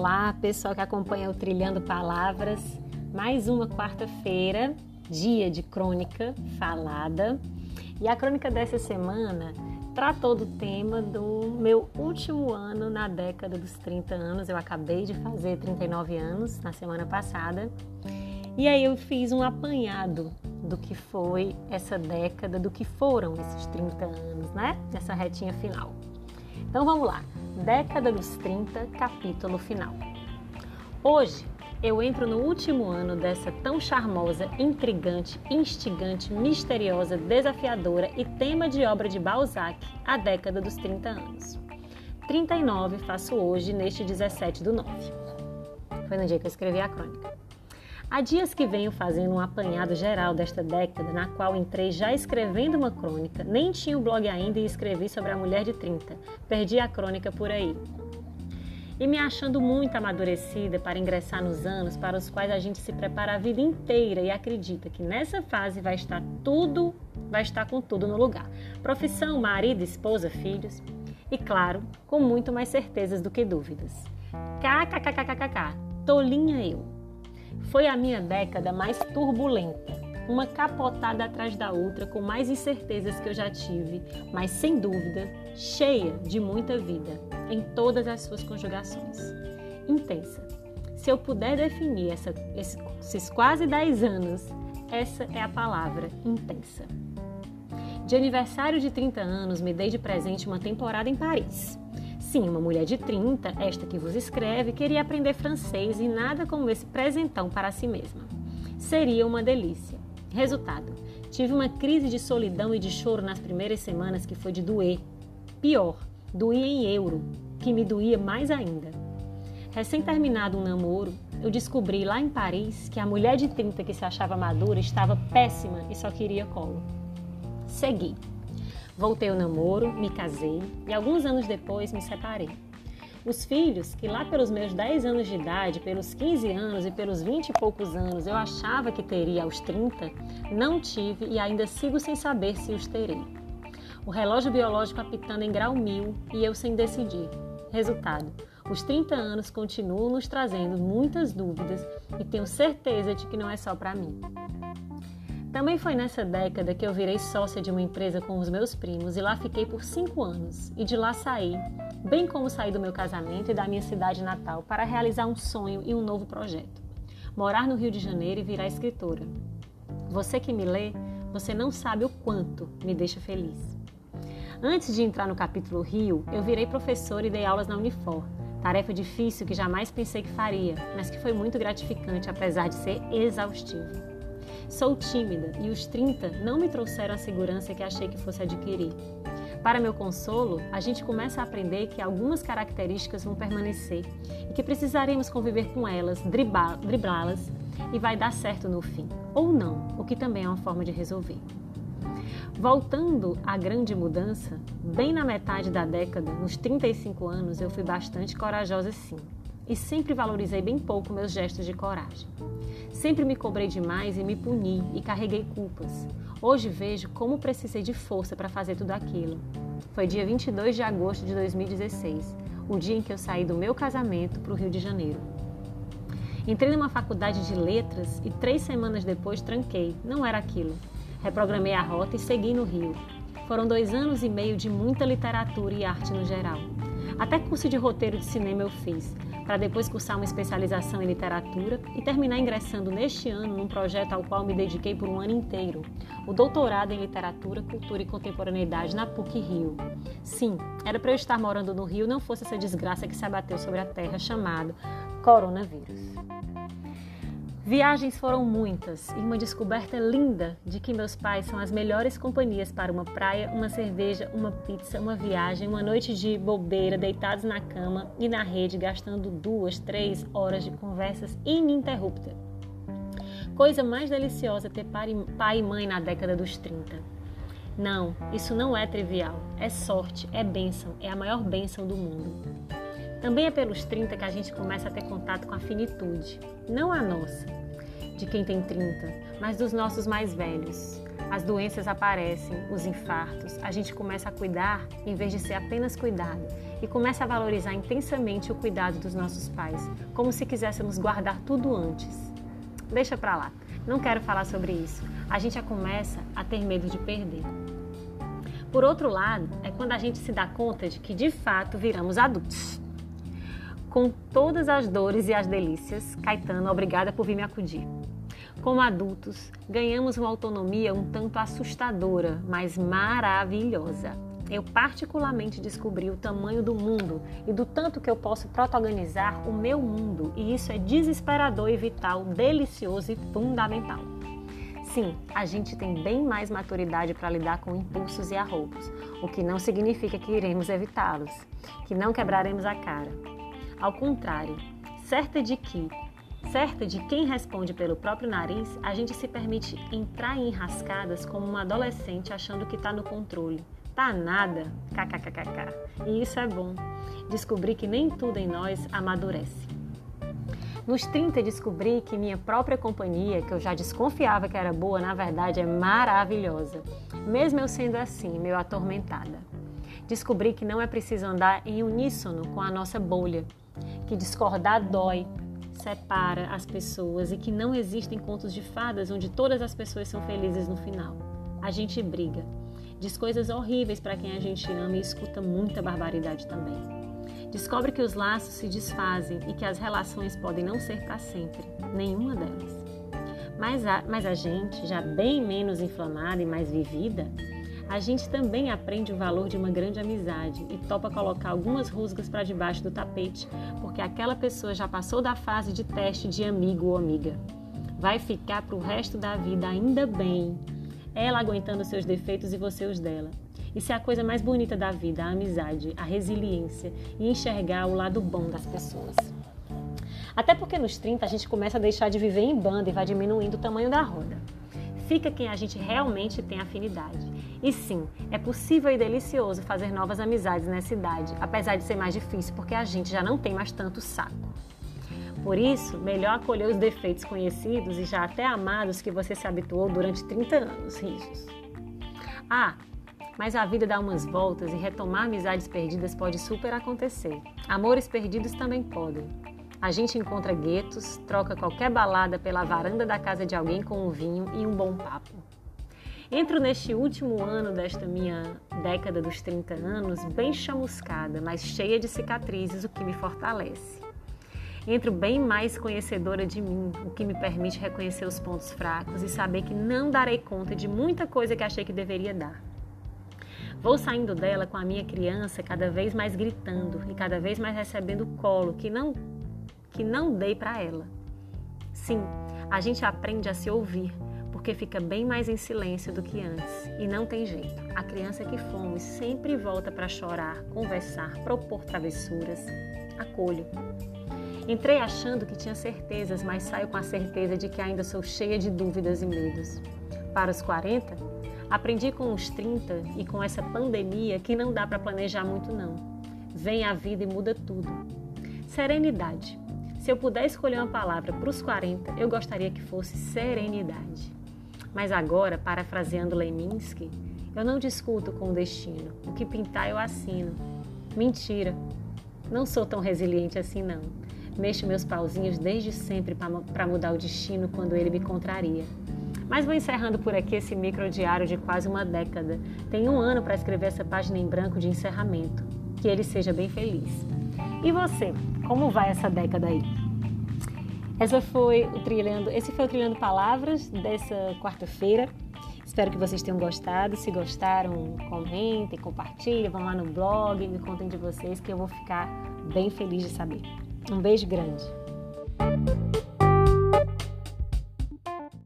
Olá, pessoal que acompanha o Trilhando Palavras. Mais uma quarta-feira, dia de crônica falada. E a crônica dessa semana tratou do tema do meu último ano na década dos 30 anos. Eu acabei de fazer 39 anos na semana passada. E aí eu fiz um apanhado do que foi essa década, do que foram esses 30 anos, né? Nessa retinha final. Então vamos lá. Década dos 30, capítulo final. Hoje eu entro no último ano dessa tão charmosa, intrigante, instigante, misteriosa, desafiadora e tema de obra de Balzac, a década dos 30 anos. 39 faço hoje, neste 17 do 9. Foi no dia que eu escrevi a crônica. Há dias que venho fazendo um apanhado geral desta década, na qual entrei já escrevendo uma crônica, nem tinha o blog ainda e escrevi sobre a mulher de 30. Perdi a crônica por aí. E me achando muito amadurecida para ingressar nos anos para os quais a gente se prepara a vida inteira e acredita que nessa fase vai estar tudo, vai estar com tudo no lugar. Profissão, marido, esposa, filhos. E claro, com muito mais certezas do que dúvidas. KKKKKK, tolinha eu. Foi a minha década mais turbulenta, uma capotada atrás da outra, com mais incertezas que eu já tive, mas sem dúvida, cheia de muita vida, em todas as suas conjugações. Intensa. Se eu puder definir essa, esses quase 10 anos, essa é a palavra intensa. De aniversário de 30 anos, me dei de presente uma temporada em Paris. Sim, uma mulher de 30, esta que vos escreve, queria aprender francês e nada como esse presentão para si mesma. Seria uma delícia. Resultado: tive uma crise de solidão e de choro nas primeiras semanas que foi de doer. Pior, doía em euro, que me doía mais ainda. Recém-terminado um namoro, eu descobri lá em Paris que a mulher de 30 que se achava madura estava péssima e só queria colo. Segui. Voltei ao namoro, me casei e alguns anos depois me separei. Os filhos, que lá pelos meus 10 anos de idade, pelos 15 anos e pelos 20 e poucos anos eu achava que teria aos 30, não tive e ainda sigo sem saber se os terei. O relógio biológico apitando em grau mil e eu sem decidir. Resultado: os 30 anos continuam nos trazendo muitas dúvidas e tenho certeza de que não é só para mim. Também foi nessa década que eu virei sócia de uma empresa com os meus primos e lá fiquei por cinco anos. E de lá saí, bem como saí do meu casamento e da minha cidade natal, para realizar um sonho e um novo projeto: morar no Rio de Janeiro e virar escritora. Você que me lê, você não sabe o quanto me deixa feliz. Antes de entrar no capítulo Rio, eu virei professora e dei aulas na Unifor. Tarefa difícil que jamais pensei que faria, mas que foi muito gratificante, apesar de ser exaustivo. Sou tímida e os 30 não me trouxeram a segurança que achei que fosse adquirir. Para meu consolo, a gente começa a aprender que algumas características vão permanecer e que precisaremos conviver com elas, driblá-las e vai dar certo no fim. Ou não, o que também é uma forma de resolver. Voltando à grande mudança, bem na metade da década, nos 35 anos, eu fui bastante corajosa sim e sempre valorizei bem pouco meus gestos de coragem. Sempre me cobrei demais e me puni e carreguei culpas. Hoje vejo como precisei de força para fazer tudo aquilo. Foi dia 22 de agosto de 2016, o dia em que eu saí do meu casamento para o Rio de Janeiro. Entrei numa faculdade de letras e três semanas depois tranquei. Não era aquilo. Reprogramei a rota e segui no Rio. Foram dois anos e meio de muita literatura e arte no geral. Até curso de roteiro de cinema eu fiz, para depois cursar uma especialização em literatura e terminar ingressando neste ano num projeto ao qual me dediquei por um ano inteiro, o doutorado em literatura, cultura e contemporaneidade na PUC Rio. Sim, era para eu estar morando no Rio não fosse essa desgraça que se abateu sobre a terra chamado coronavírus. Viagens foram muitas e uma descoberta linda de que meus pais são as melhores companhias para uma praia, uma cerveja, uma pizza, uma viagem, uma noite de bobeira, deitados na cama e na rede, gastando duas, três horas de conversas ininterruptas. Coisa mais deliciosa ter pai e mãe na década dos 30. Não, isso não é trivial. É sorte, é bênção, é a maior bênção do mundo. Também é pelos 30 que a gente começa a ter contato com a finitude, não a nossa, de quem tem 30, mas dos nossos mais velhos. as doenças aparecem, os infartos, a gente começa a cuidar em vez de ser apenas cuidado e começa a valorizar intensamente o cuidado dos nossos pais, como se quiséssemos guardar tudo antes. Deixa pra lá, não quero falar sobre isso. A gente já começa a ter medo de perder. Por outro lado, é quando a gente se dá conta de que de fato viramos adultos. Com todas as dores e as delícias, Caetano, obrigada por vir me acudir. Como adultos, ganhamos uma autonomia um tanto assustadora, mas maravilhosa. Eu particularmente descobri o tamanho do mundo e do tanto que eu posso protagonizar o meu mundo, e isso é desesperador e vital, delicioso e fundamental. Sim, a gente tem bem mais maturidade para lidar com impulsos e arroubos, o que não significa que iremos evitá-los, que não quebraremos a cara. Ao contrário, certa de que Certa de quem responde pelo próprio nariz, a gente se permite entrar em enrascadas como uma adolescente achando que está no controle. Tá nada, kkkk. E isso é bom. Descobri que nem tudo em nós amadurece. Nos 30 descobri que minha própria companhia, que eu já desconfiava que era boa, na verdade é maravilhosa. Mesmo eu sendo assim, meio atormentada. Descobri que não é preciso andar em uníssono com a nossa bolha, que discordar dói, separa as pessoas e que não existem contos de fadas onde todas as pessoas são felizes no final. A gente briga, diz coisas horríveis para quem a gente ama e escuta muita barbaridade também. Descobre que os laços se desfazem e que as relações podem não ser para sempre, nenhuma delas. Mas a, mas a gente, já bem menos inflamada e mais vivida, a gente também aprende o valor de uma grande amizade e topa colocar algumas rusgas para debaixo do tapete, porque aquela pessoa já passou da fase de teste de amigo ou amiga. Vai ficar para o resto da vida ainda bem, ela aguentando seus defeitos e você os dela. Isso é a coisa mais bonita da vida, a amizade, a resiliência e enxergar o lado bom das pessoas. Até porque nos 30 a gente começa a deixar de viver em banda e vai diminuindo o tamanho da roda fica quem a gente realmente tem afinidade. E sim, é possível e delicioso fazer novas amizades nessa idade, apesar de ser mais difícil porque a gente já não tem mais tanto saco. Por isso, melhor acolher os defeitos conhecidos e já até amados que você se habituou durante 30 anos rijos. Ah, mas a vida dá umas voltas e retomar amizades perdidas pode super acontecer. Amores perdidos também podem. A gente encontra guetos, troca qualquer balada pela varanda da casa de alguém com um vinho e um bom papo. Entro neste último ano desta minha década dos 30 anos bem chamuscada, mas cheia de cicatrizes, o que me fortalece. Entro bem mais conhecedora de mim, o que me permite reconhecer os pontos fracos e saber que não darei conta de muita coisa que achei que deveria dar. Vou saindo dela com a minha criança cada vez mais gritando e cada vez mais recebendo colo que não que não dei para ela. Sim, a gente aprende a se ouvir, porque fica bem mais em silêncio do que antes. E não tem jeito. A criança que fomos sempre volta para chorar, conversar, propor travessuras. Acolho. Entrei achando que tinha certezas, mas saio com a certeza de que ainda sou cheia de dúvidas e medos. Para os 40, aprendi com os 30 e com essa pandemia que não dá para planejar muito não. Vem a vida e muda tudo. Serenidade. Se eu puder escolher uma palavra para os 40, eu gostaria que fosse serenidade. Mas agora, parafraseando Leminski, eu não discuto com o destino. O que pintar eu assino. Mentira. Não sou tão resiliente assim não. Mexo meus pauzinhos desde sempre para mudar o destino quando ele me contraria. Mas vou encerrando por aqui esse microdiário de quase uma década. Tenho um ano para escrever essa página em branco de encerramento. Que ele seja bem feliz. E você? Como vai essa década aí? Essa foi o trilhando, esse foi o trilhando palavras dessa quarta-feira. Espero que vocês tenham gostado. Se gostaram, comentem, compartilhem, vão lá no blog, me contem de vocês que eu vou ficar bem feliz de saber. Um beijo grande.